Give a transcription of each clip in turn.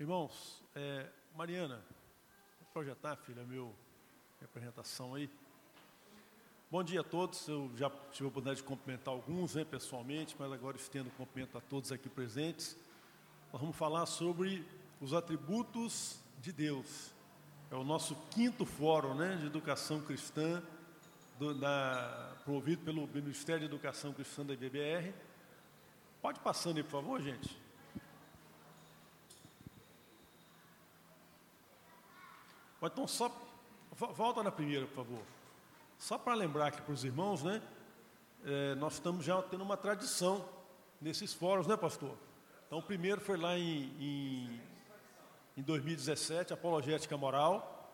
Irmãos, é, Mariana, vou projetar, filha, meu, minha apresentação aí. Bom dia a todos, eu já tive a oportunidade de cumprimentar alguns né, pessoalmente, mas agora estendo o cumprimento a todos aqui presentes. Nós vamos falar sobre os atributos de Deus. É o nosso quinto fórum né, de educação cristã, do, da, promovido pelo Ministério de Educação Cristã da IBBR. Pode passando aí, por favor, gente. Então, só. Volta na primeira, por favor. Só para lembrar aqui para os irmãos, né? É, nós estamos já tendo uma tradição nesses fóruns, né, pastor? Então, o primeiro foi lá em, em, em 2017, Apologética Moral.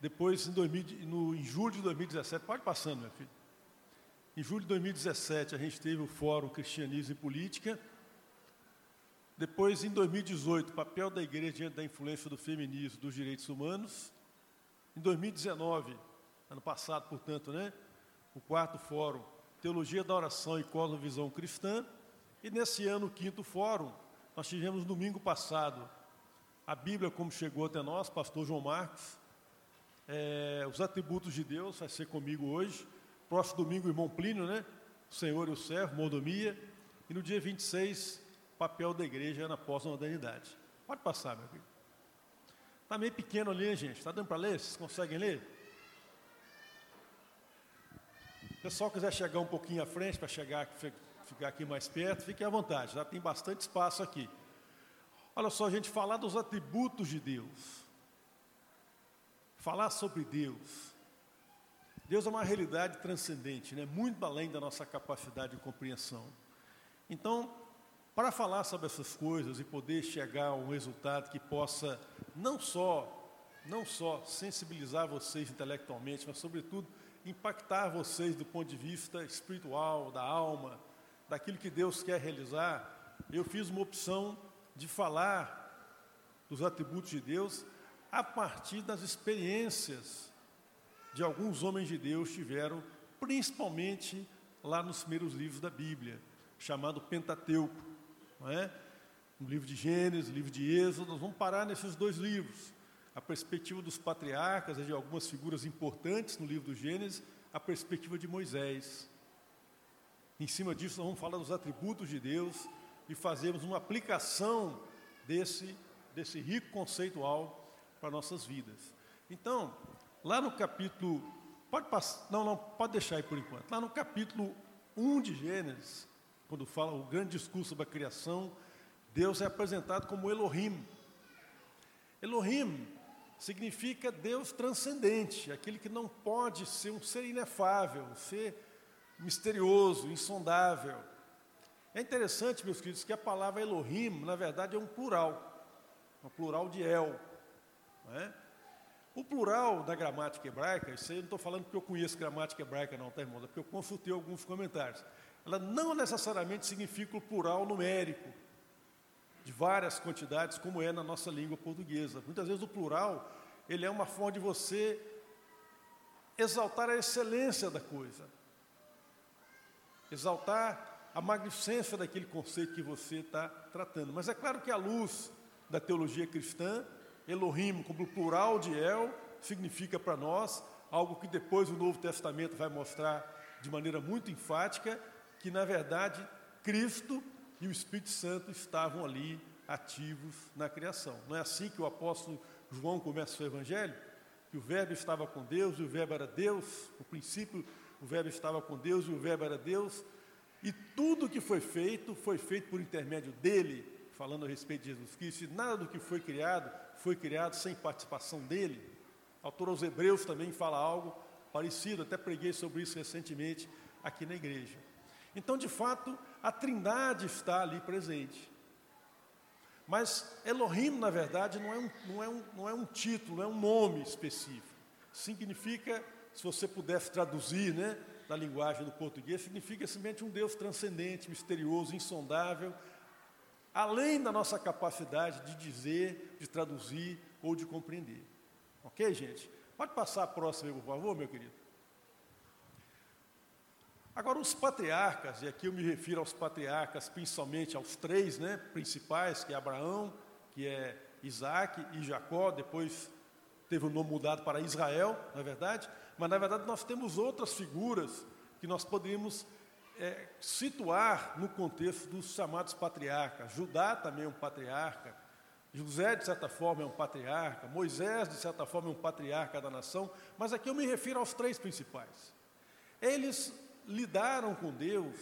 Depois, em, 2000, no, em julho de 2017, pode passando, meu filho. Em julho de 2017, a gente teve o Fórum Cristianismo e Política. Depois, em 2018, papel da igreja diante da influência do feminismo dos direitos humanos. Em 2019, ano passado, portanto, né? O quarto fórum, Teologia da Oração e Cosmovisão Cristã. E nesse ano, o quinto fórum, nós tivemos domingo passado a Bíblia como chegou até nós, pastor João Marcos. É, os atributos de Deus, vai ser comigo hoje. Próximo domingo, irmão Plínio, né? O Senhor e o servo, mordomia. E no dia 26, papel da igreja na pós-modernidade. Pode passar, meu filho. Está meio pequeno ali, gente? Está dando para ler? Vocês conseguem ler? Se o pessoal quiser chegar um pouquinho à frente para chegar, ficar aqui mais perto, fique à vontade, já tem bastante espaço aqui. Olha só, a gente falar dos atributos de Deus. Falar sobre Deus. Deus é uma realidade transcendente, né? muito além da nossa capacidade de compreensão. Então, para falar sobre essas coisas e poder chegar a um resultado que possa não só não só sensibilizar vocês intelectualmente, mas sobretudo impactar vocês do ponto de vista espiritual, da alma, daquilo que Deus quer realizar, eu fiz uma opção de falar dos atributos de Deus a partir das experiências de alguns homens de Deus tiveram, principalmente lá nos primeiros livros da Bíblia, chamado Pentateuco não é? Livro de Gênesis, no livro de Êxodo, nós vamos parar nesses dois livros. A perspectiva dos patriarcas, de algumas figuras importantes no livro do Gênesis, a perspectiva de Moisés. Em cima disso, nós vamos falar dos atributos de Deus e fazermos uma aplicação desse, desse rico conceitual para nossas vidas. Então, lá no capítulo. Pode passar, não, não, pode deixar aí por enquanto. Lá no capítulo 1 de Gênesis, quando fala o grande discurso sobre a criação, Deus é apresentado como Elohim. Elohim significa Deus transcendente, aquele que não pode ser um ser inefável, um ser misterioso, insondável. É interessante, meus queridos, que a palavra Elohim, na verdade, é um plural, um plural de El. É? O plural da gramática hebraica, isso aí eu não estou falando porque eu conheço gramática hebraica, não, tá, irmão? É porque eu consultei alguns comentários ela não necessariamente significa o plural numérico, de várias quantidades, como é na nossa língua portuguesa. Muitas vezes o plural, ele é uma forma de você exaltar a excelência da coisa, exaltar a magnificência daquele conceito que você está tratando. Mas é claro que à luz da teologia cristã, Elohim, como plural de El, significa para nós algo que depois o Novo Testamento vai mostrar de maneira muito enfática, que na verdade Cristo e o Espírito Santo estavam ali ativos na criação. Não é assim que o apóstolo João começa o seu evangelho? Que o verbo estava com Deus e o verbo era Deus, no princípio o verbo estava com Deus e o verbo era Deus, e tudo que foi feito foi feito por intermédio dele, falando a respeito de Jesus Cristo, e nada do que foi criado foi criado sem participação dele. O autor aos Hebreus também fala algo parecido, até preguei sobre isso recentemente aqui na igreja. Então, de fato, a trindade está ali presente. Mas Elohim, na verdade, não é um, não é um, não é um título, é um nome específico. Significa, se você pudesse traduzir né, na linguagem do português, significa simplesmente um Deus transcendente, misterioso, insondável, além da nossa capacidade de dizer, de traduzir ou de compreender. Ok, gente? Pode passar a próxima, por favor, meu querido. Agora, os patriarcas, e aqui eu me refiro aos patriarcas, principalmente aos três né, principais, que é Abraão, que é Isaac e Jacó, depois teve o nome mudado para Israel, não é verdade? Mas na verdade nós temos outras figuras que nós poderíamos é, situar no contexto dos chamados patriarcas. Judá também é um patriarca, José, de certa forma, é um patriarca, Moisés, de certa forma, é um patriarca da nação, mas aqui eu me refiro aos três principais. Eles lidaram com Deus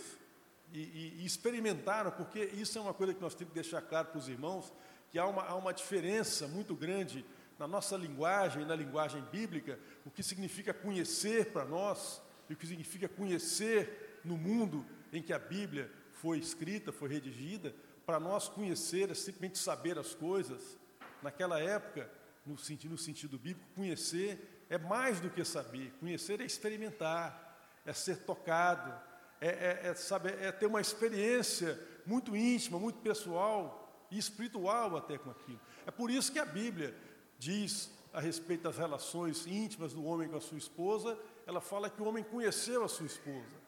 e, e, e experimentaram, porque isso é uma coisa que nós temos que deixar claro para os irmãos, que há uma, há uma diferença muito grande na nossa linguagem, na linguagem bíblica, o que significa conhecer para nós e o que significa conhecer no mundo em que a Bíblia foi escrita, foi redigida, para nós conhecer é simplesmente saber as coisas. Naquela época, no sentido, no sentido bíblico, conhecer é mais do que saber. Conhecer é experimentar, é ser tocado, é, é, é, saber, é ter uma experiência muito íntima, muito pessoal e espiritual até com aquilo. É por isso que a Bíblia diz a respeito das relações íntimas do homem com a sua esposa, ela fala que o homem conheceu a sua esposa.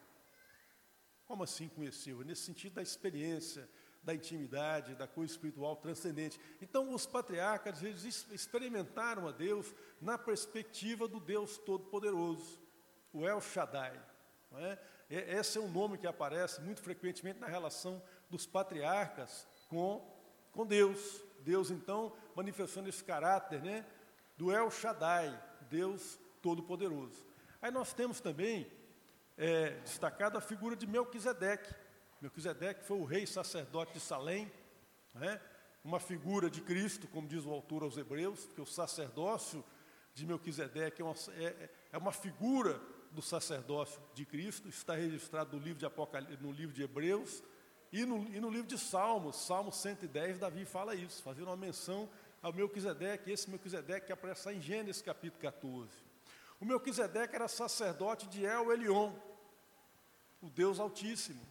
Como assim conheceu? Nesse sentido da experiência, da intimidade, da coisa espiritual transcendente. Então, os patriarcas, eles experimentaram a Deus na perspectiva do Deus Todo-Poderoso, o El Shaddai. É? Esse é um nome que aparece muito frequentemente na relação dos patriarcas com, com Deus. Deus, então, manifestando esse caráter né, do El Shaddai, Deus Todo-Poderoso. Aí nós temos também é, destacado a figura de Melquisedeque, Melquisedeque foi o rei sacerdote de Salém, né? uma figura de Cristo, como diz o autor aos Hebreus, que o sacerdócio de Melquisedeque é uma, é, é uma figura do sacerdócio de Cristo, está registrado no livro de, no livro de Hebreus e no, e no livro de Salmos, Salmo 110, Davi fala isso, fazendo uma menção ao Melquisedeque, esse Melquisedeque que aparece em Gênesis capítulo 14. O Melquisedeque era sacerdote de El Elion, o Deus Altíssimo.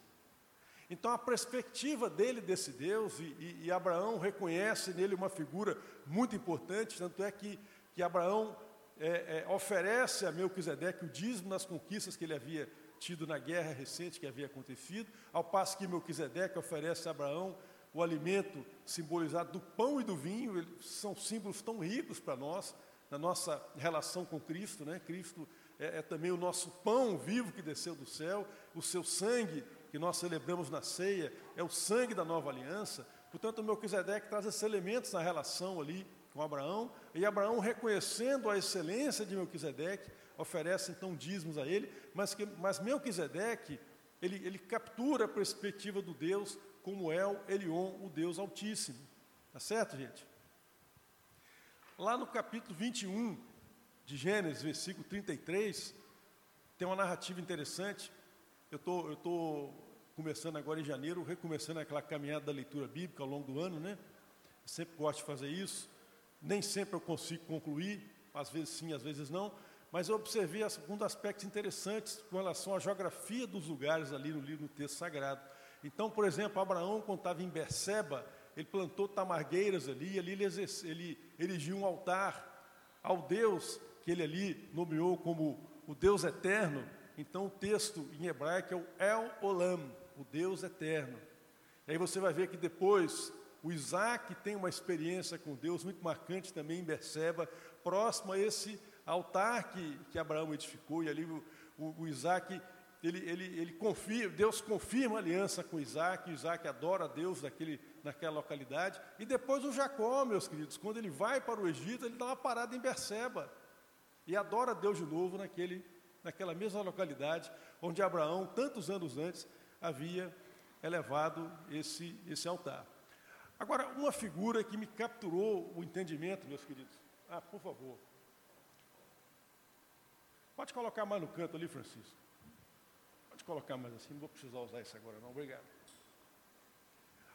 Então a perspectiva dele desse Deus, e, e, e, Abraão reconhece nele uma figura muito importante, tanto é que, que Abraão é, é, oferece a Melquisedeque o dízimo nas conquistas que ele havia tido na guerra recente que havia acontecido, ao passo que Melquisedeque oferece a Abraão o alimento simbolizado do pão e do vinho, são símbolos tão ricos para nós, na nossa relação com Cristo, né? Cristo é, é também o nosso pão vivo que desceu do céu, o seu sangue que nós celebramos na ceia é o sangue da nova aliança. Portanto, Melquisedeque traz esses elementos na relação ali com Abraão, e Abraão, reconhecendo a excelência de Melquisedeque, oferece então dízimos a ele, mas, que, mas Melquisedeque, ele, ele captura a perspectiva do Deus como El Elion, o Deus Altíssimo. Tá certo, gente? Lá no capítulo 21 de Gênesis, versículo 33, tem uma narrativa interessante. Eu tô, estou começando agora em janeiro, recomeçando aquela caminhada da leitura bíblica ao longo do ano, né? Eu sempre gosto de fazer isso. Nem sempre eu consigo concluir, às vezes sim, às vezes não, mas eu observei alguns aspectos interessantes com relação à geografia dos lugares ali no livro do texto sagrado. Então, por exemplo, Abraão, quando estava em Berseba, ele plantou tamargueiras ali, ali ele, ele erigiu um altar ao Deus que ele ali nomeou como o Deus eterno. Então, o texto em hebraico é o El Olam, o Deus eterno. E aí você vai ver que depois o Isaac tem uma experiência com Deus muito marcante também em Berseba, próximo a esse altar que, que Abraão edificou, e ali o, o, o Isaac, ele, ele, ele confia, Deus confirma a aliança com Isaac, Isaac adora a Deus naquela localidade, e depois o Jacó, meus queridos, quando ele vai para o Egito, ele dá uma parada em Berseba, e adora a Deus de novo naquele, naquela mesma localidade, onde Abraão, tantos anos antes, havia elevado esse, esse altar. Agora, uma figura que me capturou o entendimento, meus queridos. Ah, por favor. Pode colocar mais no canto ali, Francisco. Pode colocar mais assim, não vou precisar usar isso agora, não. Obrigado.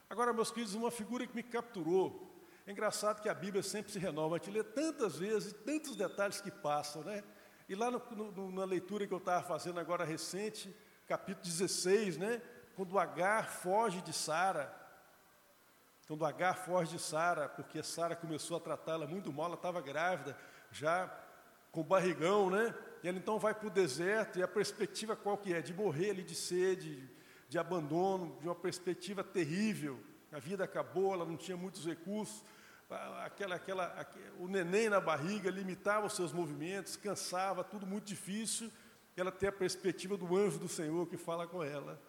Agora, meus queridos, uma figura que me capturou. É engraçado que a Bíblia sempre se renova. A gente lê tantas vezes, tantos detalhes que passam, né? E lá no, no, na leitura que eu estava fazendo agora recente, capítulo 16, né? Quando Agar foge de Sara. Quando Agar foge de Sara, porque Sara começou a tratá-la muito mal, ela estava grávida, já com barrigão, né? E ela então vai para o deserto, e a perspectiva qual que é? De morrer ali de sede, de abandono, de uma perspectiva terrível. A vida acabou, ela não tinha muitos recursos, aquela, aquela, o neném na barriga limitava os seus movimentos, cansava, tudo muito difícil. Ela tem a perspectiva do anjo do Senhor que fala com ela.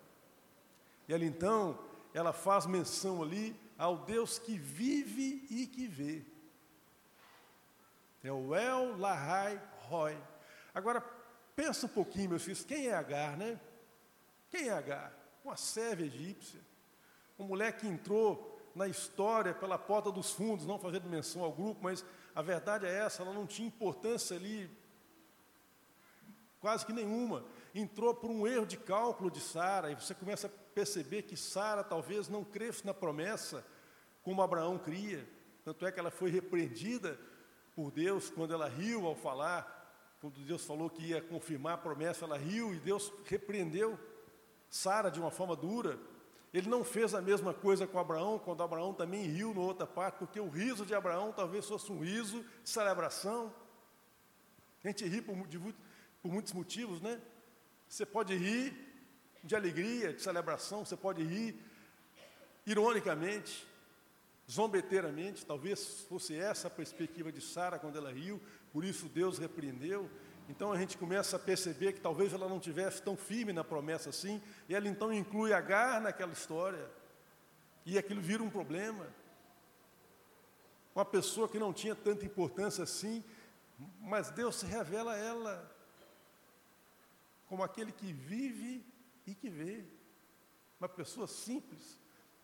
E ela então, ela faz menção ali ao Deus que vive e que vê. É o El Lahai Roy. Agora, pensa um pouquinho, meus filhos, quem é Agar, né? Quem é Agar? Uma serva egípcia. Uma mulher que entrou na história pela porta dos fundos, não fazendo menção ao grupo, mas a verdade é essa, ela não tinha importância ali, quase que nenhuma. Entrou por um erro de cálculo de Sara, e você começa a perceber que Sara talvez não cresça na promessa como Abraão cria. Tanto é que ela foi repreendida por Deus quando ela riu ao falar, quando Deus falou que ia confirmar a promessa, ela riu e Deus repreendeu Sara de uma forma dura. Ele não fez a mesma coisa com Abraão, quando Abraão também riu na outra parte, porque o riso de Abraão talvez fosse um riso de celebração. A gente ri por, de, por muitos motivos, né? Você pode rir de alegria, de celebração, você pode rir ironicamente, zombeteiramente, talvez fosse essa a perspectiva de Sara quando ela riu, por isso Deus repreendeu. Então a gente começa a perceber que talvez ela não tivesse tão firme na promessa assim, e ela então inclui Agar naquela história, e aquilo vira um problema. Uma pessoa que não tinha tanta importância assim, mas Deus se revela a ela como aquele que vive e que vê. Uma pessoa simples,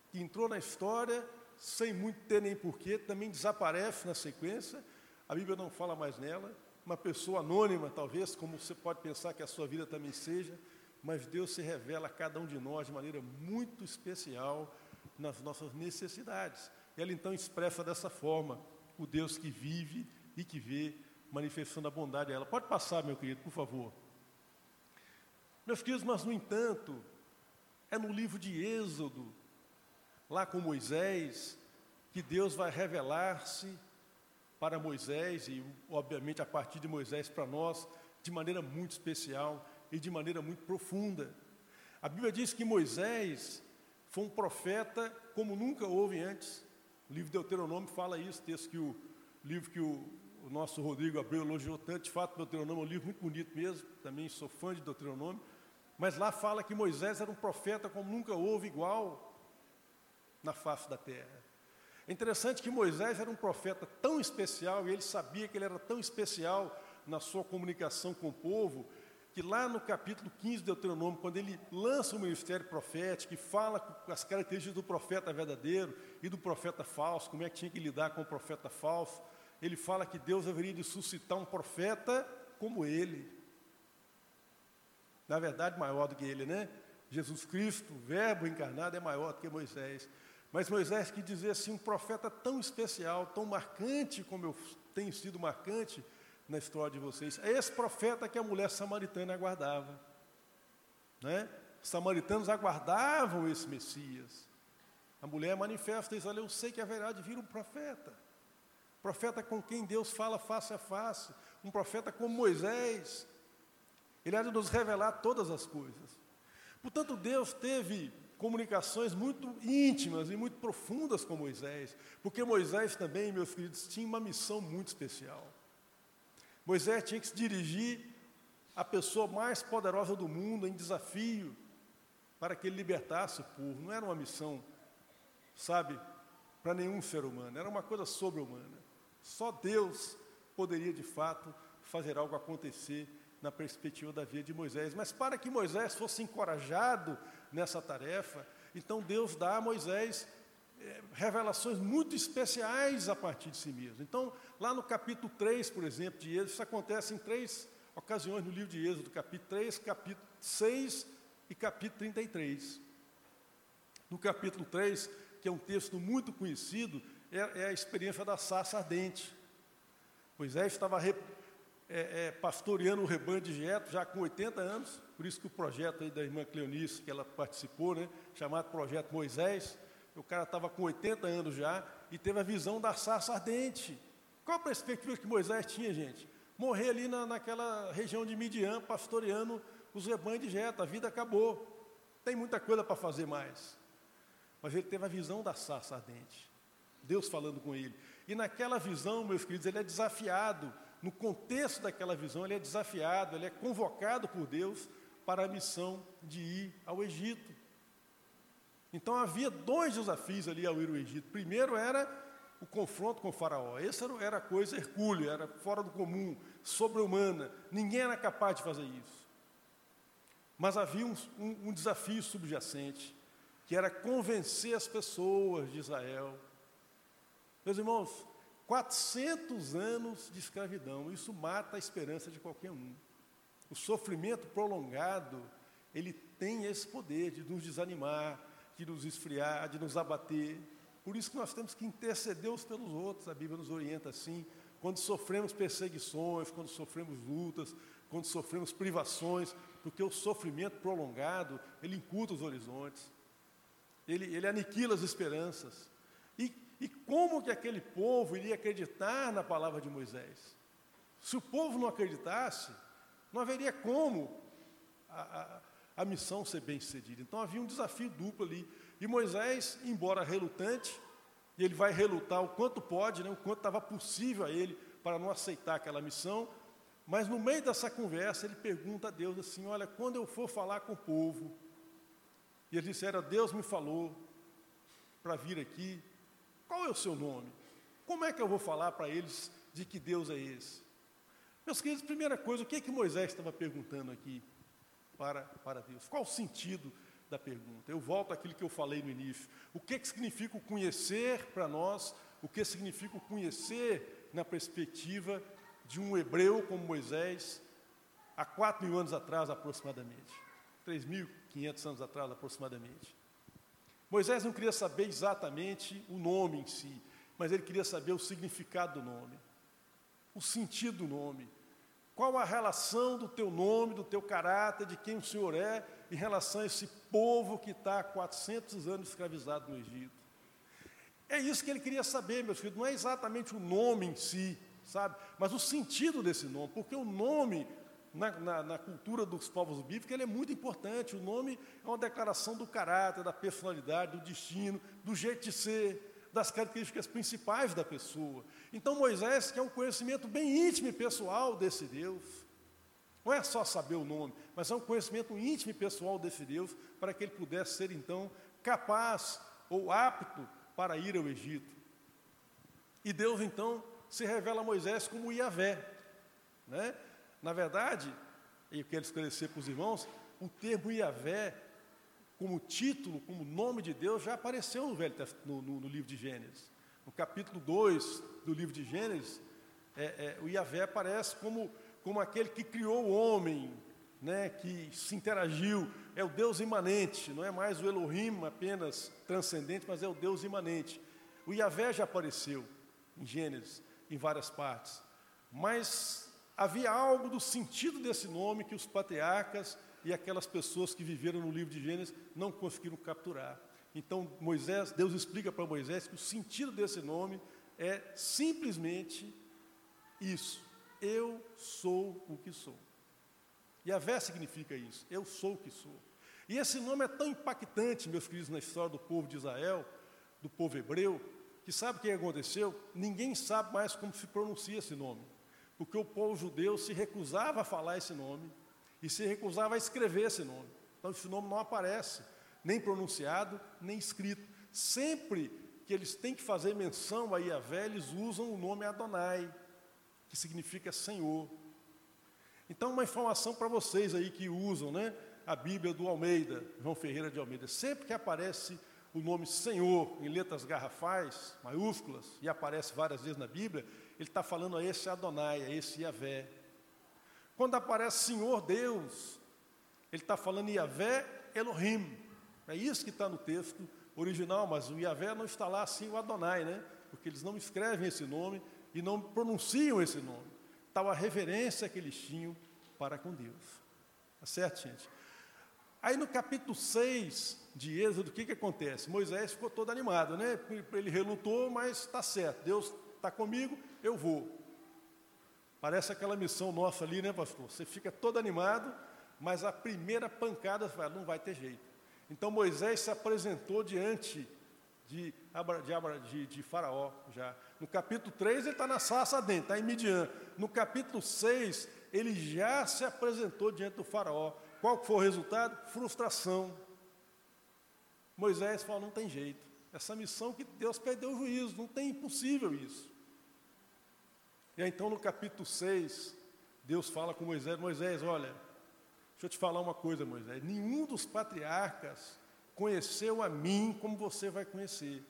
que entrou na história sem muito ter nem porquê, também desaparece na sequência, a Bíblia não fala mais nela, uma pessoa anônima, talvez, como você pode pensar que a sua vida também seja, mas Deus se revela a cada um de nós de maneira muito especial nas nossas necessidades. Ela então expressa dessa forma o Deus que vive e que vê, manifestando a bondade dela. Pode passar, meu querido, por favor. Meus queridos, mas no entanto, é no livro de Êxodo, lá com Moisés, que Deus vai revelar-se para Moisés e, obviamente, a partir de Moisés para nós, de maneira muito especial e de maneira muito profunda. A Bíblia diz que Moisés foi um profeta como nunca houve antes. O livro de Deuteronômio fala isso, texto que o livro que o, o nosso Rodrigo Abreu elogiou tanto. De fato, Deuteronômio é um livro muito bonito mesmo, também sou fã de Deuteronômio. Mas lá fala que Moisés era um profeta como nunca houve igual na face da terra. É interessante que Moisés era um profeta tão especial, e ele sabia que ele era tão especial na sua comunicação com o povo, que lá no capítulo 15 de Deuteronômio, quando ele lança o ministério profético e fala as características do profeta verdadeiro e do profeta falso, como é que tinha que lidar com o profeta falso, ele fala que Deus haveria de suscitar um profeta como ele. Na verdade, maior do que ele, né? Jesus Cristo, o Verbo encarnado, é maior do que Moisés. Mas Moisés quis dizer assim, um profeta tão especial, tão marcante como eu tenho sido marcante na história de vocês. É esse profeta que a mulher samaritana aguardava. Né? Os samaritanos aguardavam esse Messias. A mulher manifesta isso, olha, eu sei que haverá de vir um profeta. Profeta com quem Deus fala face a face. Um profeta como Moisés. Ele há de nos revelar todas as coisas. Portanto, Deus teve comunicações muito íntimas e muito profundas com Moisés, porque Moisés também, meus queridos, tinha uma missão muito especial. Moisés tinha que se dirigir à pessoa mais poderosa do mundo em desafio para que ele libertasse o povo. Não era uma missão, sabe, para nenhum ser humano, era uma coisa sobre-humana. Só Deus poderia de fato fazer algo acontecer na perspectiva da vida de Moisés. Mas para que Moisés fosse encorajado nessa tarefa. Então Deus dá a Moisés é, revelações muito especiais a partir de si mesmo. Então, lá no capítulo 3, por exemplo, de Êxodo, isso acontece em três ocasiões no livro de Êxodo, capítulo 3, capítulo 6 e capítulo 33. No capítulo 3, que é um texto muito conhecido, é, é a experiência da sarça ardente. Moisés estava é, é, pastoreando o rebanho de Jeto já com 80 anos, por isso que o projeto aí da irmã Cleonice, que ela participou, né, chamado Projeto Moisés, o cara estava com 80 anos já e teve a visão da sarça ardente. Qual a perspectiva que Moisés tinha, gente? Morrer ali na, naquela região de Midian, pastoreando os rebanhos de Jeto, a vida acabou. Tem muita coisa para fazer mais. Mas ele teve a visão da sarça ardente. Deus falando com ele. E naquela visão, meus queridos, ele é desafiado, no contexto daquela visão, ele é desafiado, ele é convocado por Deus para a missão de ir ao Egito. Então havia dois desafios ali ao ir ao Egito. Primeiro era o confronto com o faraó. Essa era coisa hercúlea, era fora do comum, sobre-humana. Ninguém era capaz de fazer isso. Mas havia um, um, um desafio subjacente, que era convencer as pessoas de Israel meus irmãos, 400 anos de escravidão, isso mata a esperança de qualquer um. O sofrimento prolongado, ele tem esse poder de nos desanimar, de nos esfriar, de nos abater. Por isso que nós temos que interceder uns pelos outros, a Bíblia nos orienta assim. Quando sofremos perseguições, quando sofremos lutas, quando sofremos privações, porque o sofrimento prolongado, ele encurta os horizontes, ele, ele aniquila as esperanças. E e como que aquele povo iria acreditar na palavra de Moisés? Se o povo não acreditasse, não haveria como a, a, a missão ser bem sucedida. Então havia um desafio duplo ali. E Moisés, embora relutante, e ele vai relutar o quanto pode, né, o quanto estava possível a ele para não aceitar aquela missão, mas no meio dessa conversa ele pergunta a Deus assim: Olha, quando eu for falar com o povo, e ele disse: Era Deus me falou para vir aqui, qual é o seu nome? Como é que eu vou falar para eles de que Deus é esse? Meus queridos, primeira coisa, o que é que Moisés estava perguntando aqui para, para Deus? Qual o sentido da pergunta? Eu volto àquilo que eu falei no início. O que, é que significa o conhecer para nós? O que significa o conhecer na perspectiva de um hebreu como Moisés, há quatro mil anos atrás aproximadamente? 3.500 anos atrás aproximadamente. Moisés não queria saber exatamente o nome em si, mas ele queria saber o significado do nome, o sentido do nome. Qual a relação do teu nome, do teu caráter, de quem o Senhor é, em relação a esse povo que está há 400 anos escravizado no Egito? É isso que ele queria saber, meus filhos, não é exatamente o nome em si, sabe, mas o sentido desse nome, porque o nome na, na, na, cultura dos povos bíblicos, ele é muito importante. O nome é uma declaração do caráter, da personalidade, do destino, do jeito de ser, das características principais da pessoa. Então Moisés quer um conhecimento bem íntimo e pessoal desse Deus. Não é só saber o nome, mas é um conhecimento íntimo e pessoal desse Deus, para que ele pudesse ser então capaz ou apto para ir ao Egito. E Deus então se revela a Moisés como Iavé, né? Na verdade, e eu quero esclarecer para os irmãos, o termo Iavé, como título, como nome de Deus, já apareceu no, Velho, no, no, no livro de Gênesis. No capítulo 2 do livro de Gênesis, é, é, o Iavé aparece como, como aquele que criou o homem, né, que se interagiu, é o Deus imanente, não é mais o Elohim apenas transcendente, mas é o Deus imanente. O Iavé já apareceu em Gênesis, em várias partes, mas havia algo do sentido desse nome que os patriarcas e aquelas pessoas que viveram no livro de Gênesis não conseguiram capturar. Então, Moisés, Deus explica para Moisés que o sentido desse nome é simplesmente isso: eu sou o que sou. E a vé significa isso: eu sou o que sou. E esse nome é tão impactante, meus queridos, na história do povo de Israel, do povo hebreu, que sabe o que aconteceu? Ninguém sabe mais como se pronuncia esse nome porque o povo judeu se recusava a falar esse nome e se recusava a escrever esse nome. Então esse nome não aparece, nem pronunciado, nem escrito. Sempre que eles têm que fazer menção a Yahvé, eles usam o nome Adonai, que significa Senhor. Então, uma informação para vocês aí que usam né, a Bíblia do Almeida, João Ferreira de Almeida. Sempre que aparece o nome Senhor em letras garrafais, maiúsculas, e aparece várias vezes na Bíblia, ele está falando a esse Adonai, a esse Yahvé. Quando aparece Senhor Deus, ele está falando Yahvé Elohim. É isso que está no texto original, mas o Yahvé não está lá assim o Adonai, né? Porque eles não escrevem esse nome e não pronunciam esse nome. Tal a reverência que eles tinham para com Deus. Tá certo, gente? Aí no capítulo 6 de Êxodo, o que, que acontece? Moisés ficou todo animado, né? Ele relutou, mas está certo, Deus está comigo, eu vou. Parece aquela missão nossa ali, né, pastor? Você fica todo animado, mas a primeira pancada não vai ter jeito. Então Moisés se apresentou diante de, de, de, Faraó já. No capítulo 3 ele está na sarça dentro, está em Midian. No capítulo 6 ele já se apresentou diante do Faraó. Qual foi o resultado? Frustração. Moisés falou: não tem jeito. Essa missão que Deus perdeu o juízo, não tem impossível isso. E aí, então no capítulo 6, Deus fala com Moisés: Moisés, olha, deixa eu te falar uma coisa, Moisés. Nenhum dos patriarcas conheceu a mim como você vai conhecer.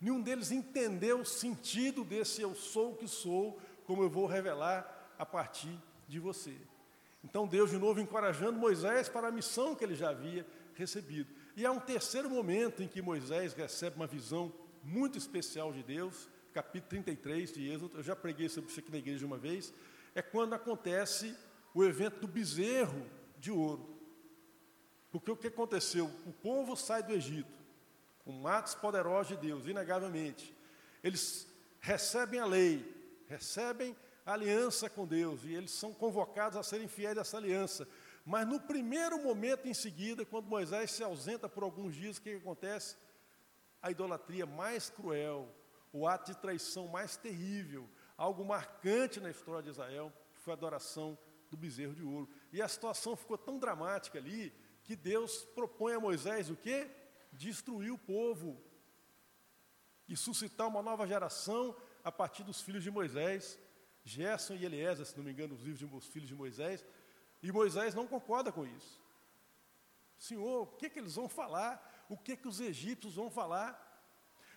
Nenhum deles entendeu o sentido desse eu sou o que sou, como eu vou revelar a partir de você. Então Deus de novo encorajando Moisés para a missão que ele já havia recebido. E há um terceiro momento em que Moisés recebe uma visão muito especial de Deus, capítulo 33 de Êxodo, eu já preguei sobre isso aqui na igreja uma vez, é quando acontece o evento do bezerro de ouro. Porque o que aconteceu? O povo sai do Egito, com matos poderosos de Deus, inegavelmente. Eles recebem a lei, recebem a aliança com Deus, e eles são convocados a serem fiéis a essa aliança. Mas no primeiro momento em seguida, quando Moisés se ausenta por alguns dias, o que, acontece? A idolatria mais cruel, o ato de traição mais terrível, algo marcante na história de Israel, foi a adoração do bezerro de ouro. E a situação ficou tão dramática ali, que Deus propõe a Moisés o quê? Destruir o povo e suscitar uma nova geração a partir dos filhos de Moisés, Gerson e Eliezer, se não me engano, os livros dos filhos de Moisés, e Moisés não concorda com isso. Senhor, o que, que eles vão falar? O que, que os egípcios vão falar?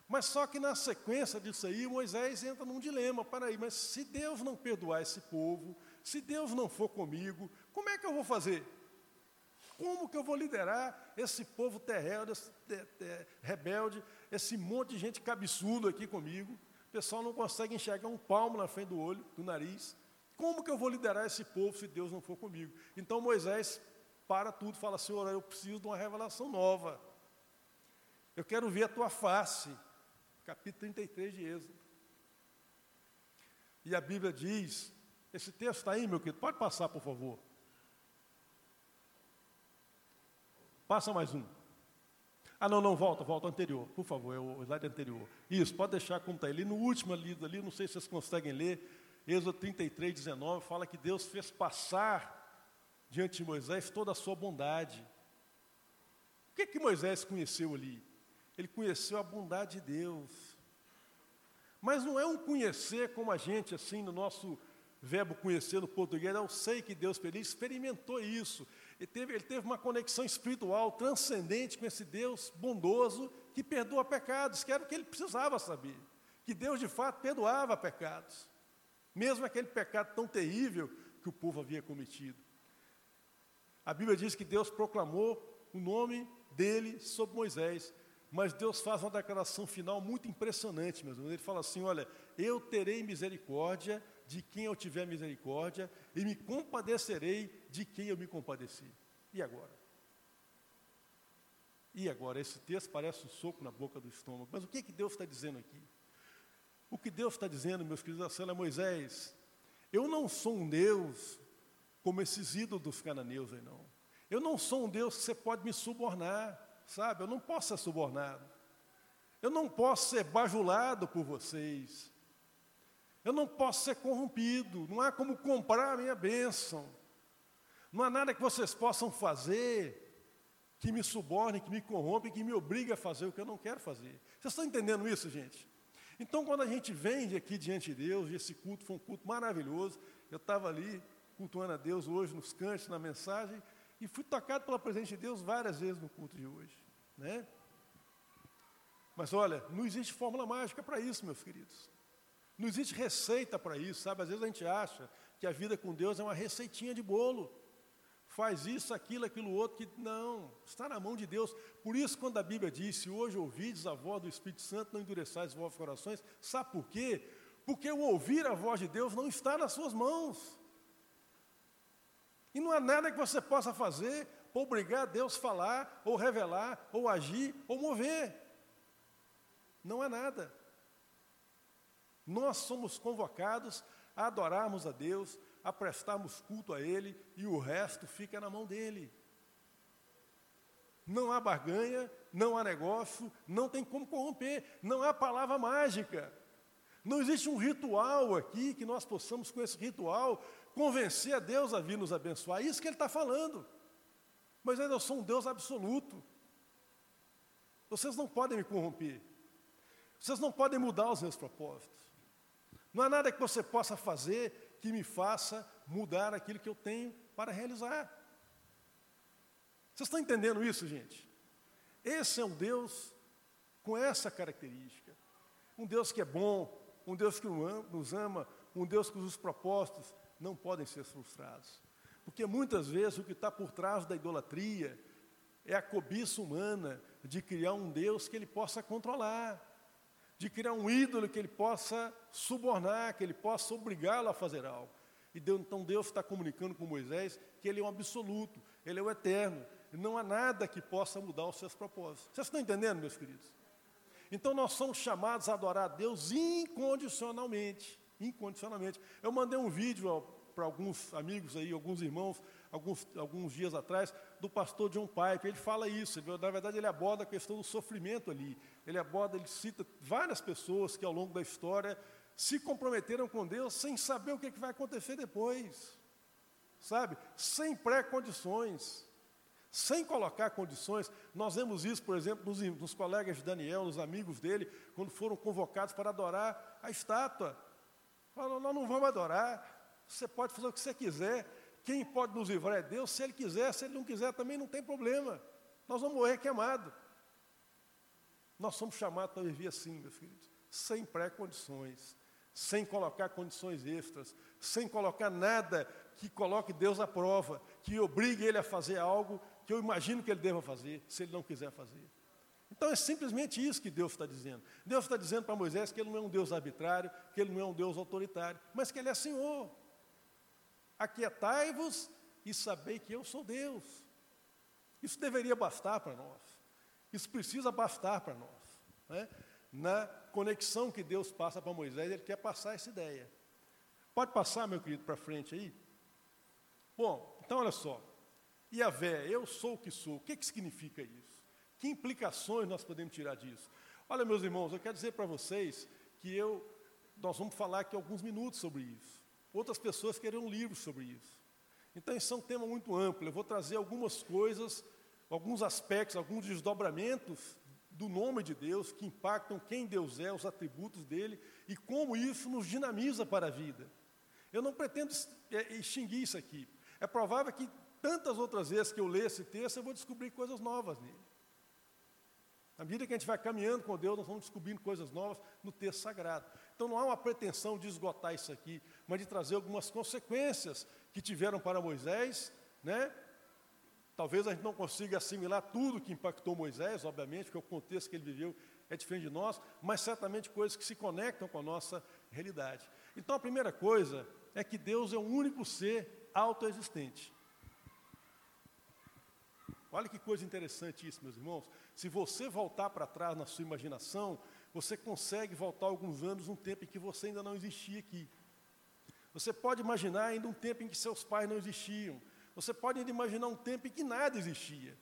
Mas só que na sequência disso aí, Moisés entra num dilema. Para aí, mas se Deus não perdoar esse povo, se Deus não for comigo, como é que eu vou fazer? Como que eu vou liderar esse povo terreno, esse, rebelde, esse monte de gente cabeçudo aqui comigo? O pessoal não consegue enxergar um palmo na frente do olho, do nariz. Como que eu vou liderar esse povo se Deus não for comigo? Então Moisés para tudo, fala: Senhor, eu preciso de uma revelação nova. Eu quero ver a tua face. Capítulo 33 de Êxodo. E a Bíblia diz: esse texto está aí, meu querido, pode passar, por favor. Passa mais um. Ah, não, não, volta, volta anterior, por favor, é o slide anterior. Isso, pode deixar como está ali. No último ali, ali, não sei se vocês conseguem ler. Êxodo 33, 19, fala que Deus fez passar diante de Moisés toda a sua bondade. O que, que Moisés conheceu ali? Ele conheceu a bondade de Deus. Mas não é um conhecer como a gente, assim, no nosso verbo conhecer no português, eu sei que Deus ele experimentou isso. Ele teve, ele teve uma conexão espiritual transcendente com esse Deus bondoso que perdoa pecados, que era o que ele precisava saber. Que Deus de fato perdoava pecados mesmo aquele pecado tão terrível que o povo havia cometido. A Bíblia diz que Deus proclamou o nome dele sobre Moisés, mas Deus faz uma declaração final muito impressionante, meus irmãos. Ele fala assim: Olha, eu terei misericórdia de quem eu tiver misericórdia, e me compadecerei de quem eu me compadecer. E agora? E agora? Esse texto parece um soco na boca do estômago, mas o que, que Deus está dizendo aqui? O que Deus está dizendo, meus queridos, é Moisés, eu não sou um Deus como esses ídolos dos cananeus aí, não. Eu não sou um Deus que você pode me subornar, sabe? Eu não posso ser subornado. Eu não posso ser bajulado por vocês. Eu não posso ser corrompido. Não há como comprar a minha bênção. Não há nada que vocês possam fazer que me suborne, que me corrompe, que me obrigue a fazer o que eu não quero fazer. Vocês estão entendendo isso, gente? Então, quando a gente vem aqui diante de Deus, e esse culto foi um culto maravilhoso, eu estava ali cultuando a Deus hoje nos cantos, na mensagem, e fui tocado pela presença de Deus várias vezes no culto de hoje. Né? Mas olha, não existe fórmula mágica para isso, meus queridos. Não existe receita para isso, sabe? Às vezes a gente acha que a vida com Deus é uma receitinha de bolo faz isso, aquilo, aquilo outro, que não, está na mão de Deus. Por isso, quando a Bíblia diz, se hoje ouvides a voz do Espírito Santo, não endureçais os vossos corações, sabe por quê? Porque o ouvir a voz de Deus não está nas suas mãos. E não há nada que você possa fazer para obrigar Deus a falar, ou revelar, ou agir, ou mover. Não é nada. Nós somos convocados a adorarmos a Deus, a prestarmos culto a Ele e o resto fica na mão dele. Não há barganha, não há negócio, não tem como corromper, não há palavra mágica. Não existe um ritual aqui que nós possamos, com esse ritual, convencer a Deus a vir nos abençoar. É isso que ele está falando. Mas eu sou um Deus absoluto. Vocês não podem me corromper. Vocês não podem mudar os meus propósitos. Não há nada que você possa fazer que me faça mudar aquilo que eu tenho para realizar. Vocês estão entendendo isso, gente? Esse é um Deus com essa característica. Um Deus que é bom, um Deus que nos ama, um Deus cujos propósitos não podem ser frustrados. Porque muitas vezes o que está por trás da idolatria é a cobiça humana de criar um Deus que ele possa controlar, de criar um ídolo que ele possa subornar, que ele possa obrigá-lo a fazer algo. E Deus, então Deus está comunicando com Moisés que ele é um absoluto, ele é o eterno, não há nada que possa mudar os seus propósitos. Vocês estão entendendo, meus queridos? Então nós somos chamados a adorar a Deus incondicionalmente. Incondicionalmente. Eu mandei um vídeo para alguns amigos aí, alguns irmãos, alguns, alguns dias atrás, do pastor John Pipe. Ele fala isso, ele, na verdade ele aborda a questão do sofrimento ali. Ele aborda, ele cita várias pessoas que ao longo da história se comprometeram com Deus sem saber o que, é que vai acontecer depois. Sabe? Sem pré-condições sem colocar condições. Nós vemos isso, por exemplo, nos, nos, colegas de Daniel, nos amigos dele, quando foram convocados para adorar a estátua. Falaram, nós não vamos adorar, você pode fazer o que você quiser, quem pode nos livrar é Deus, se Ele quiser, se Ele não quiser também não tem problema. Nós vamos morrer queimados. Nós somos chamados para viver assim, meus queridos, sem pré-condições, sem colocar condições extras, sem colocar nada que coloque Deus à prova, que obrigue Ele a fazer algo que eu imagino que ele deva fazer, se ele não quiser fazer. Então é simplesmente isso que Deus está dizendo. Deus está dizendo para Moisés que ele não é um Deus arbitrário, que ele não é um Deus autoritário, mas que ele é Senhor. Aquietai-vos e sabei que eu sou Deus. Isso deveria bastar para nós. Isso precisa bastar para nós. Né? Na conexão que Deus passa para Moisés, ele quer passar essa ideia. Pode passar, meu querido, para frente aí? Bom, então olha só. Yahvé, eu sou o que sou. O que, que significa isso? Que implicações nós podemos tirar disso? Olha, meus irmãos, eu quero dizer para vocês que eu, nós vamos falar aqui alguns minutos sobre isso. Outras pessoas querem um livro sobre isso. Então, isso é um tema muito amplo. Eu vou trazer algumas coisas, alguns aspectos, alguns desdobramentos do nome de Deus que impactam quem Deus é, os atributos dele e como isso nos dinamiza para a vida. Eu não pretendo é, extinguir isso aqui. É provável que tantas outras vezes que eu ler esse texto, eu vou descobrir coisas novas nele. À medida que a gente vai caminhando com Deus, nós vamos descobrindo coisas novas no texto sagrado. Então não há uma pretensão de esgotar isso aqui, mas de trazer algumas consequências que tiveram para Moisés, né? Talvez a gente não consiga assimilar tudo que impactou Moisés, obviamente, porque o contexto que ele viveu é diferente de nós, mas certamente coisas que se conectam com a nossa realidade. Então a primeira coisa é que Deus é o único ser autoexistente. Olha que coisa interessante isso, meus irmãos. Se você voltar para trás na sua imaginação, você consegue voltar alguns anos, um tempo em que você ainda não existia aqui. Você pode imaginar ainda um tempo em que seus pais não existiam. Você pode ainda imaginar um tempo em que nada existia.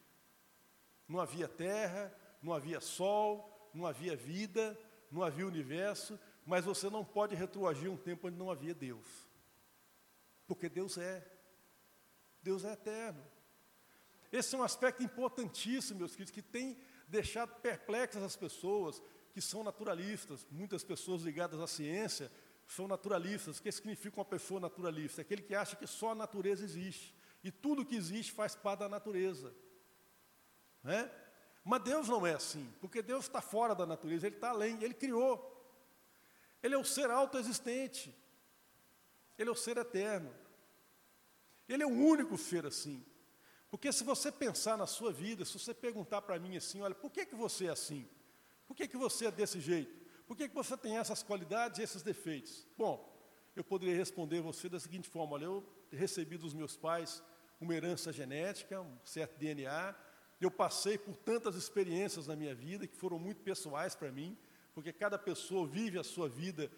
Não havia terra, não havia sol, não havia vida, não havia universo, mas você não pode retroagir um tempo onde não havia Deus. Porque Deus é. Deus é eterno. Esse é um aspecto importantíssimo, meus queridos, que tem deixado perplexas as pessoas que são naturalistas. Muitas pessoas ligadas à ciência são naturalistas. O que significa uma pessoa naturalista? É aquele que acha que só a natureza existe. E tudo que existe faz parte da natureza. Né? Mas Deus não é assim, porque Deus está fora da natureza, Ele está além, Ele criou. Ele é o ser autoexistente. Ele é o ser eterno. Ele é o único ser assim. Porque se você pensar na sua vida, se você perguntar para mim assim, olha, por que, que você é assim? Por que, que você é desse jeito? Por que, que você tem essas qualidades e esses defeitos? Bom, eu poderia responder você da seguinte forma, olha, eu recebi dos meus pais uma herança genética, um certo DNA, eu passei por tantas experiências na minha vida que foram muito pessoais para mim, porque cada pessoa vive a sua vida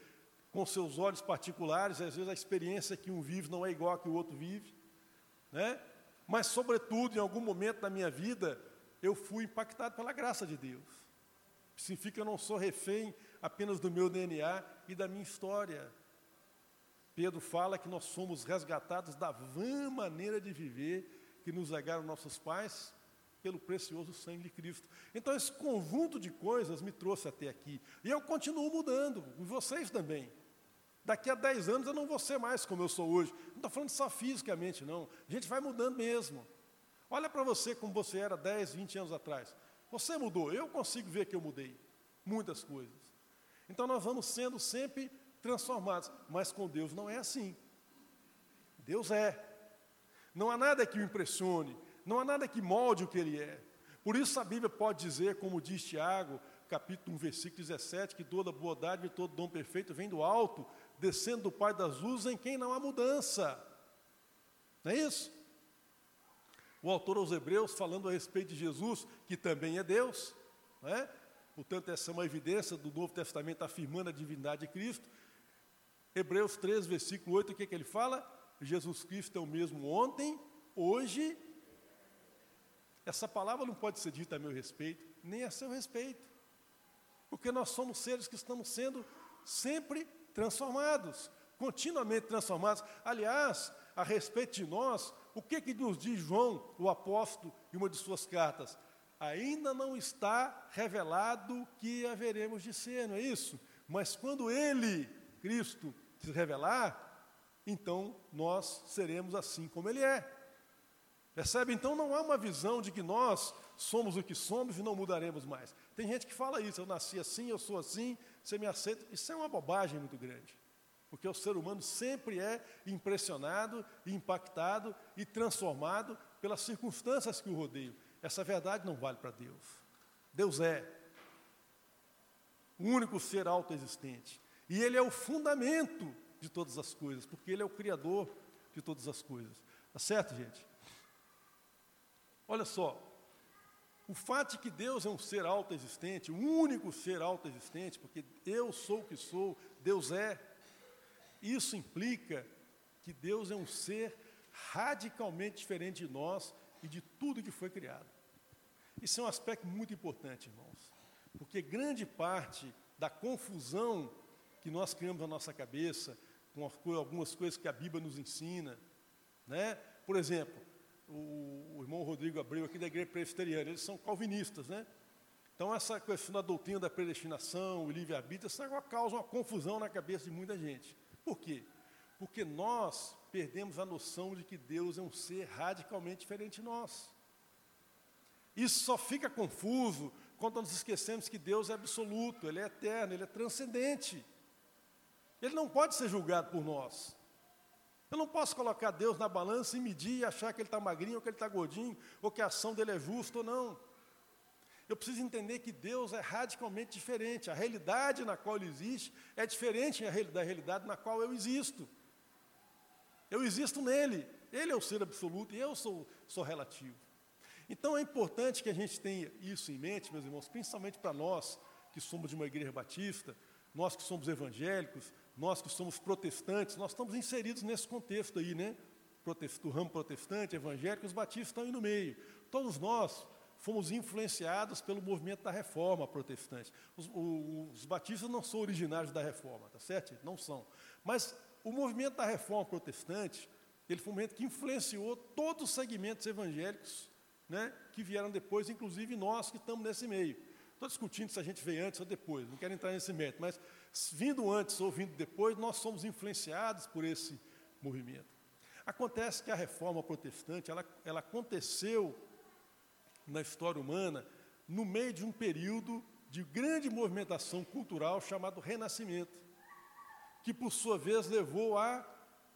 com seus olhos particulares, às vezes a experiência que um vive não é igual a que o outro vive, né? mas, sobretudo, em algum momento da minha vida, eu fui impactado pela graça de Deus. Significa que eu não sou refém apenas do meu DNA e da minha história. Pedro fala que nós somos resgatados da vã maneira de viver que nos legaram nossos pais pelo precioso sangue de Cristo. Então, esse conjunto de coisas me trouxe até aqui. E eu continuo mudando, e vocês também. Daqui a 10 anos eu não vou ser mais como eu sou hoje. Não estou falando só fisicamente, não. A gente vai mudando mesmo. Olha para você como você era 10, 20 anos atrás. Você mudou, eu consigo ver que eu mudei. Muitas coisas. Então nós vamos sendo sempre transformados. Mas com Deus não é assim. Deus é. Não há nada que o impressione, não há nada que molde o que ele é. Por isso a Bíblia pode dizer, como diz Tiago, capítulo 1, versículo 17, que toda boa dádiva e todo dom perfeito vem do alto, descendo do Pai das luzes, em quem não há mudança. Não é isso? O autor aos Hebreus, falando a respeito de Jesus, que também é Deus, é? portanto, essa é uma evidência do Novo Testamento afirmando a divindade de Cristo. Hebreus 3, versículo 8, o que, é que ele fala? Jesus Cristo é o mesmo ontem, hoje. Essa palavra não pode ser dita a meu respeito, nem a seu respeito. Porque nós somos seres que estamos sendo sempre transformados, continuamente transformados. Aliás, a respeito de nós, o que, que nos diz João, o apóstolo, em uma de suas cartas? Ainda não está revelado o que haveremos de ser, não é isso? Mas quando Ele, Cristo, se revelar, então nós seremos assim como Ele é. Percebe? Então não há uma visão de que nós somos o que somos e não mudaremos mais. Tem gente que fala isso, eu nasci assim, eu sou assim, você me aceita. Isso é uma bobagem muito grande. Porque o ser humano sempre é impressionado, impactado e transformado pelas circunstâncias que o rodeiam. Essa verdade não vale para Deus. Deus é o único ser autoexistente. E Ele é o fundamento de todas as coisas, porque Ele é o Criador de todas as coisas. Tá certo, gente? Olha só, o fato de que Deus é um ser autoexistente, o único ser autoexistente, porque eu sou o que sou, Deus é, isso implica que Deus é um ser radicalmente diferente de nós e de tudo que foi criado. Isso é um aspecto muito importante, irmãos, porque grande parte da confusão que nós criamos na nossa cabeça, com algumas coisas que a Bíblia nos ensina. Né? Por exemplo, o, o irmão Rodrigo Abreu, aqui da igreja presbiteriana, eles são calvinistas. Né? Então, essa questão da doutrina da predestinação, o livre-arbítrio, isso causa uma confusão na cabeça de muita gente. Por quê? Porque nós perdemos a noção de que Deus é um ser radicalmente diferente de nós. Isso só fica confuso quando nós esquecemos que Deus é absoluto, Ele é eterno, Ele é transcendente. Ele não pode ser julgado por nós. Eu não posso colocar Deus na balança e medir e achar que ele está magrinho ou que ele está gordinho, ou que a ação dele é justa ou não. Eu preciso entender que Deus é radicalmente diferente. A realidade na qual ele existe é diferente da realidade na qual eu existo. Eu existo nele. Ele é o ser absoluto e eu sou, sou relativo. Então é importante que a gente tenha isso em mente, meus irmãos, principalmente para nós que somos de uma igreja batista, nós que somos evangélicos, nós que somos protestantes, nós estamos inseridos nesse contexto aí, né? Do ramo protestante, evangélico, os batistas estão aí no meio. Todos nós fomos influenciados pelo movimento da reforma protestante. Os, os, batistas não são originários da reforma, tá certo? Não são. Mas o movimento da reforma protestante, ele foi um movimento que influenciou todos os segmentos evangélicos, né? Que vieram depois, inclusive nós que estamos nesse meio. Estou discutindo se a gente veio antes ou depois, não quero entrar nesse mérito, mas vindo antes ou vindo depois, nós somos influenciados por esse movimento. Acontece que a reforma protestante, ela, ela aconteceu na história humana no meio de um período de grande movimentação cultural chamado Renascimento, que por sua vez levou à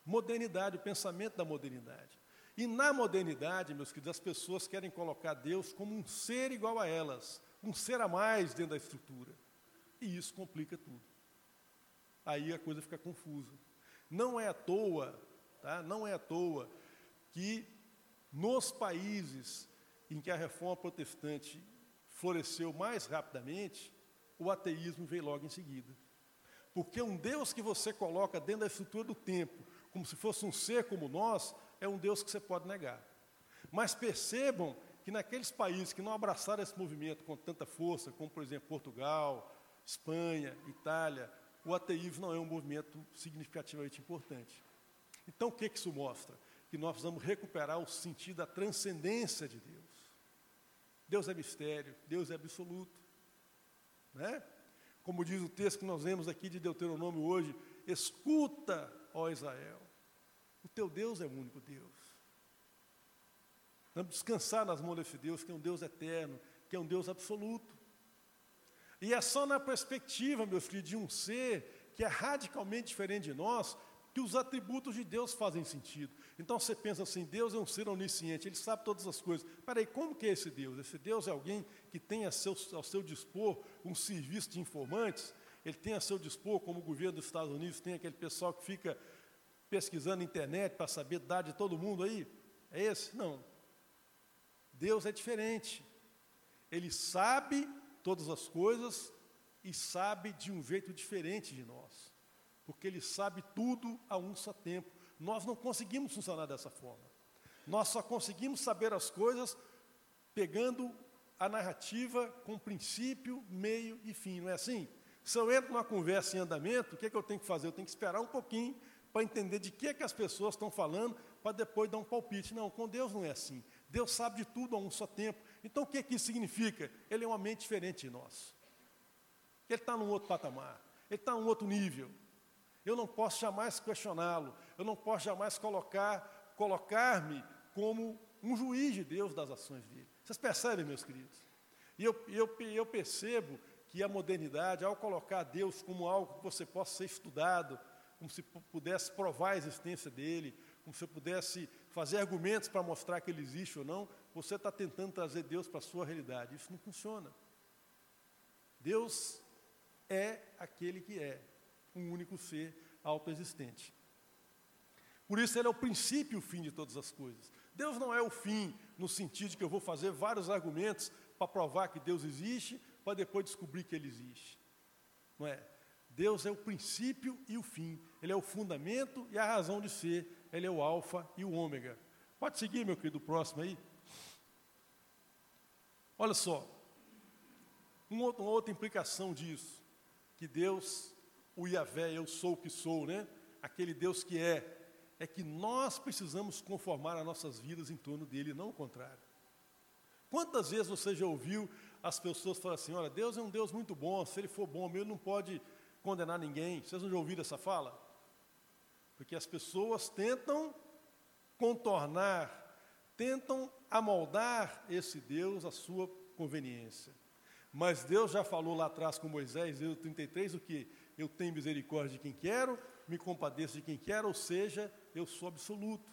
modernidade, o pensamento da modernidade. E na modernidade, meus queridos, as pessoas querem colocar Deus como um ser igual a elas, um ser a mais dentro da estrutura. E isso complica tudo aí a coisa fica confusa. Não é à toa, tá? não é à toa que nos países em que a reforma protestante floresceu mais rapidamente, o ateísmo veio logo em seguida. Porque um Deus que você coloca dentro da estrutura do tempo, como se fosse um ser como nós, é um Deus que você pode negar. Mas percebam que que naqueles países que não abraçaram esse movimento com tanta força, como por exemplo Portugal, Espanha, Itália, o ateísmo não é um movimento significativamente importante. Então o que, que isso mostra? Que nós precisamos recuperar o sentido da transcendência de Deus. Deus é mistério, Deus é absoluto. Né? Como diz o texto que nós vemos aqui de Deuteronômio hoje, escuta, ó Israel, o teu Deus é o único Deus. Vamos descansar nas mãos desse Deus, que é um Deus eterno, que é um Deus absoluto. E é só na perspectiva, meus filhos, de um ser que é radicalmente diferente de nós, que os atributos de Deus fazem sentido. Então você pensa assim, Deus é um ser onisciente, Ele sabe todas as coisas. Peraí, como que é esse Deus? Esse Deus é alguém que tem a seu, ao seu dispor um serviço de informantes, ele tem a seu dispor, como o governo dos Estados Unidos tem aquele pessoal que fica pesquisando na internet para saber dar de todo mundo aí? É esse? Não. Deus é diferente. Ele sabe todas as coisas e sabe de um jeito diferente de nós. Porque ele sabe tudo a um só tempo. Nós não conseguimos funcionar dessa forma. Nós só conseguimos saber as coisas pegando a narrativa com princípio, meio e fim, não é assim? Se eu entro numa conversa em andamento, o que, é que eu tenho que fazer? Eu tenho que esperar um pouquinho para entender de que, é que as pessoas estão falando, para depois dar um palpite. Não, com Deus não é assim. Deus sabe de tudo a um só tempo. Então o que, é que isso significa? Ele é uma mente diferente de nós. Ele está num outro patamar, ele está num outro nível. Eu não posso jamais questioná-lo, eu não posso jamais colocar, colocar-me como um juiz de Deus das ações dele. Vocês percebem, meus queridos? E eu, eu, eu percebo que a modernidade, ao colocar Deus como algo que você possa ser estudado, como se pudesse provar a existência dele, como se pudesse fazer argumentos para mostrar que ele existe ou não, você está tentando trazer Deus para a sua realidade. Isso não funciona. Deus é aquele que é, um único ser autoexistente. Por isso ele é o princípio e o fim de todas as coisas. Deus não é o fim no sentido de que eu vou fazer vários argumentos para provar que Deus existe, para depois descobrir que ele existe. Não é? Deus é o princípio e o fim. Ele é o fundamento e a razão de ser. Ele é o alfa e o ômega. Pode seguir, meu querido, próximo aí. Olha só. Uma outra, implicação disso. Que Deus, o Iavé, eu sou o que sou, né? Aquele Deus que é. É que nós precisamos conformar as nossas vidas em torno dele, não o contrário. Quantas vezes você já ouviu as pessoas falam assim: olha, Deus é um Deus muito bom, se ele for bom ele não pode condenar ninguém. Vocês não já ouviram essa fala? Porque as pessoas tentam contornar, tentam amoldar esse Deus à sua conveniência. Mas Deus já falou lá atrás com Moisés, Êxodo 33, o que? Eu tenho misericórdia de quem quero, me compadeço de quem quero, ou seja, eu sou absoluto.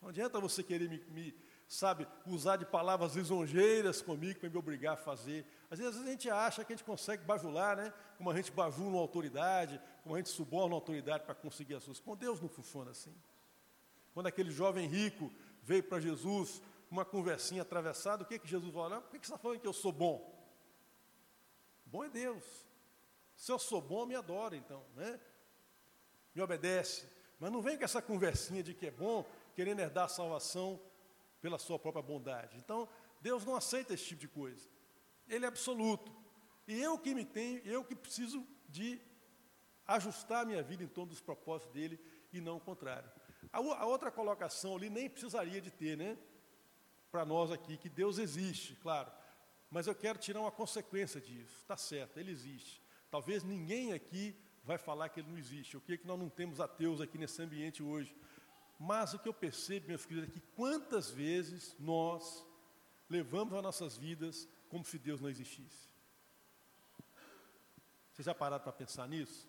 Não adianta você querer me, me sabe, usar de palavras lisonjeiras comigo para me obrigar a fazer. Às vezes a gente acha que a gente consegue bajular, né? Como a gente bajula uma autoridade, como a gente suborna uma autoridade para conseguir as coisas. Com Deus não funciona assim. Quando aquele jovem rico veio para Jesus, uma conversinha atravessada, o que, que Jesus falou? Por que, que você está falando que eu sou bom? Bom é Deus. Se eu sou bom, me adora então, né? Me obedece. Mas não vem com essa conversinha de que é bom, querendo herdar a salvação pela sua própria bondade. Então, Deus não aceita esse tipo de coisa. Ele é absoluto. E eu que me tenho, eu que preciso de ajustar a minha vida em torno dos propósitos dele e não o contrário. A, a outra colocação ali nem precisaria de ter, né? Para nós aqui, que Deus existe, claro. Mas eu quero tirar uma consequência disso. Está certo, ele existe. Talvez ninguém aqui vai falar que ele não existe. O que é que nós não temos ateus aqui nesse ambiente hoje? Mas o que eu percebo, meus queridos, é que quantas vezes nós levamos as nossas vidas como se Deus não existisse. Vocês já pararam para pensar nisso?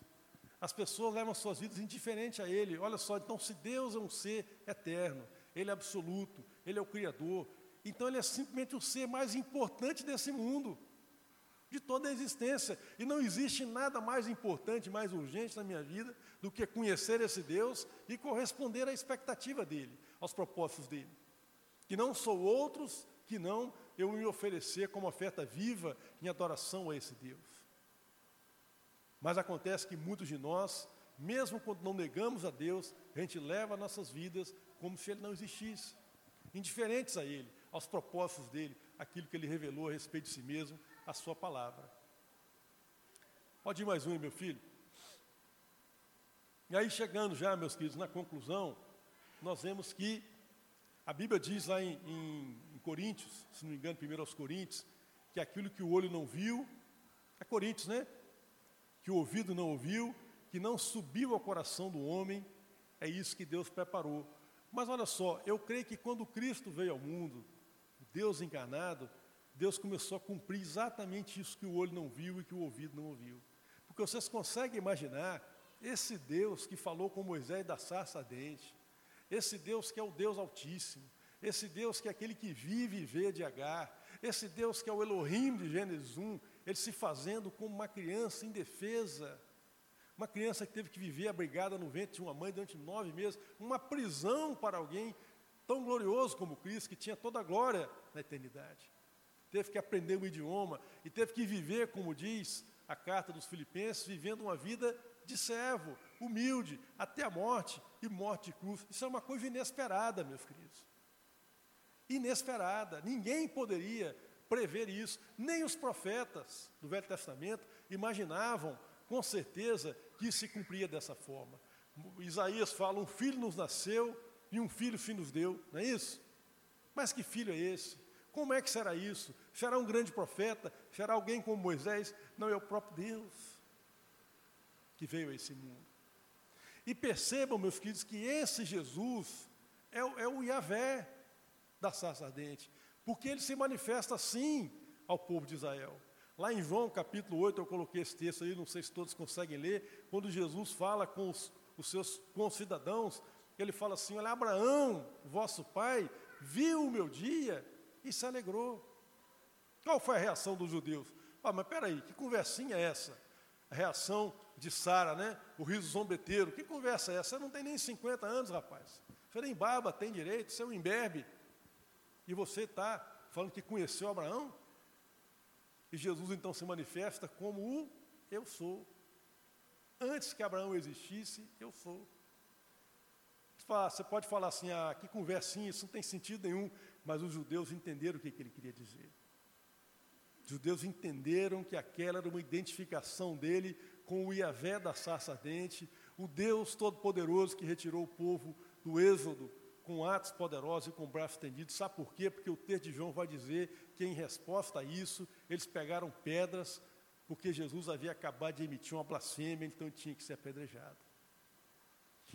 As pessoas levam suas vidas indiferente a Ele. Olha só, então se Deus é um ser eterno, Ele é absoluto, Ele é o Criador, então Ele é simplesmente o ser mais importante desse mundo de toda a existência. E não existe nada mais importante, mais urgente na minha vida do que conhecer esse Deus e corresponder à expectativa dele, aos propósitos dele. Que não sou outros que não eu me oferecer como oferta viva em adoração a esse Deus. Mas acontece que muitos de nós, mesmo quando não negamos a Deus, a gente leva nossas vidas como se ele não existisse. indiferentes a Ele, aos propósitos dele, aquilo que Ele revelou a respeito de si mesmo, a Sua palavra. Pode ir mais um, meu filho. E aí, chegando já, meus queridos, na conclusão, nós vemos que a Bíblia diz lá em, em, em Coríntios, se não me engano, primeiro aos Coríntios, que aquilo que o olho não viu, é Coríntios, né? Que o ouvido não ouviu, que não subiu ao coração do homem, é isso que Deus preparou. Mas olha só, eu creio que quando Cristo veio ao mundo, Deus encarnado, Deus começou a cumprir exatamente isso que o olho não viu e que o ouvido não ouviu. Porque vocês conseguem imaginar esse Deus que falou com Moisés da sarça dente, esse Deus que é o Deus Altíssimo, esse Deus que é aquele que vive e vê de Agar, esse Deus que é o Elohim de Gênesis 1, ele se fazendo como uma criança indefesa, uma criança que teve que viver abrigada no ventre de uma mãe durante nove meses, uma prisão para alguém tão glorioso como Cristo, que tinha toda a glória na eternidade. Teve que aprender o idioma e teve que viver, como diz a carta dos Filipenses, vivendo uma vida de servo, humilde, até a morte e morte de cruz. Isso é uma coisa inesperada, meus queridos. Inesperada. Ninguém poderia prever isso. Nem os profetas do Velho Testamento imaginavam, com certeza, que isso se cumpria dessa forma. Isaías fala: um filho nos nasceu e um filho se nos deu, não é isso? Mas que filho é esse? Como é que será isso? Será um grande profeta? Será alguém como Moisés? Não, é o próprio Deus que veio a esse mundo. E percebam, meus queridos, que esse Jesus é, é o Yahvé da sarça ardente, porque ele se manifesta assim ao povo de Israel. Lá em João capítulo 8, eu coloquei esse texto aí, não sei se todos conseguem ler, quando Jesus fala com os, os seus com os cidadãos, ele fala assim: Olha, Abraão, vosso pai, viu o meu dia e se alegrou. Qual foi a reação dos judeus? Ah, mas peraí, que conversinha é essa? A reação de Sara, né? O riso zombeteiro. Que conversa é essa? Você não tem nem 50 anos, rapaz. Você nem barba tem direito, você é um imberbe. E você está falando que conheceu Abraão? E Jesus então se manifesta como o eu sou. Antes que Abraão existisse, eu sou. Você pode falar assim, ah, que conversinha, isso não tem sentido nenhum, mas os judeus entenderam o que, que ele queria dizer. Os judeus entenderam que aquela era uma identificação dele com o Iavé da sarça ardente, o Deus Todo-Poderoso que retirou o povo do Êxodo com atos poderosos e com braços estendidos. Sabe por quê? Porque o texto de João vai dizer que, em resposta a isso, eles pegaram pedras, porque Jesus havia acabado de emitir uma blasfêmia, então tinha que ser apedrejado.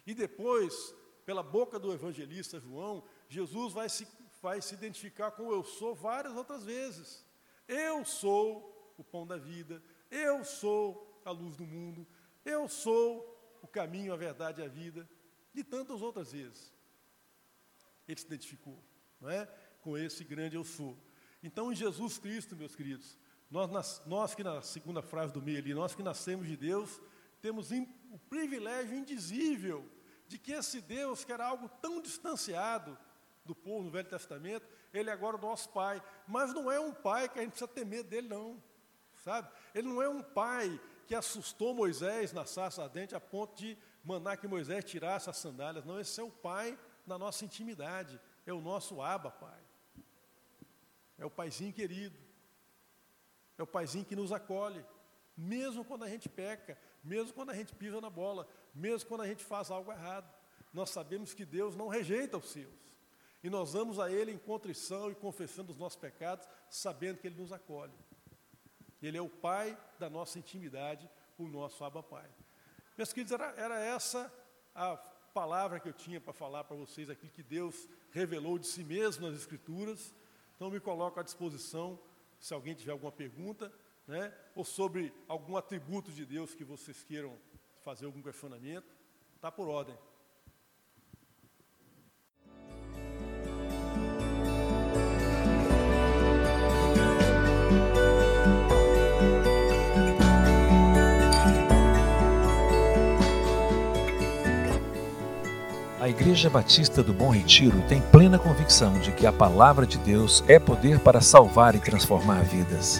E depois, pela boca do evangelista João, Jesus vai se, vai se identificar com eu sou várias outras vezes. Eu sou o pão da vida, eu sou a luz do mundo, eu sou o caminho, a verdade e a vida, e tantas outras vezes. Ele se identificou não é? com esse grande eu sou. Então, em Jesus Cristo, meus queridos, nós, nós que na segunda frase do meio ali, nós que nascemos de Deus, temos o privilégio indizível de que esse Deus, que era algo tão distanciado do povo no Velho Testamento, ele é agora o nosso pai. Mas não é um pai que a gente precisa ter medo dele, não. Sabe? Ele não é um pai que assustou Moisés na sarça ardente a ponto de mandar que Moisés tirasse as sandálias. Não, esse é o pai na nossa intimidade. É o nosso aba, pai. É o paizinho querido. É o paizinho que nos acolhe. Mesmo quando a gente peca, mesmo quando a gente pisa na bola, mesmo quando a gente faz algo errado. Nós sabemos que Deus não rejeita os seus. E nós vamos a Ele em contrição e confessando os nossos pecados, sabendo que Ele nos acolhe. Ele é o Pai da nossa intimidade, o nosso Abba Pai. Meus queridos, era, era essa a palavra que eu tinha para falar para vocês, aquilo que Deus revelou de si mesmo nas Escrituras. Então, me coloco à disposição, se alguém tiver alguma pergunta, né, ou sobre algum atributo de Deus que vocês queiram fazer algum questionamento, está por ordem. A Igreja Batista do Bom Retiro tem plena convicção de que a palavra de Deus é poder para salvar e transformar vidas.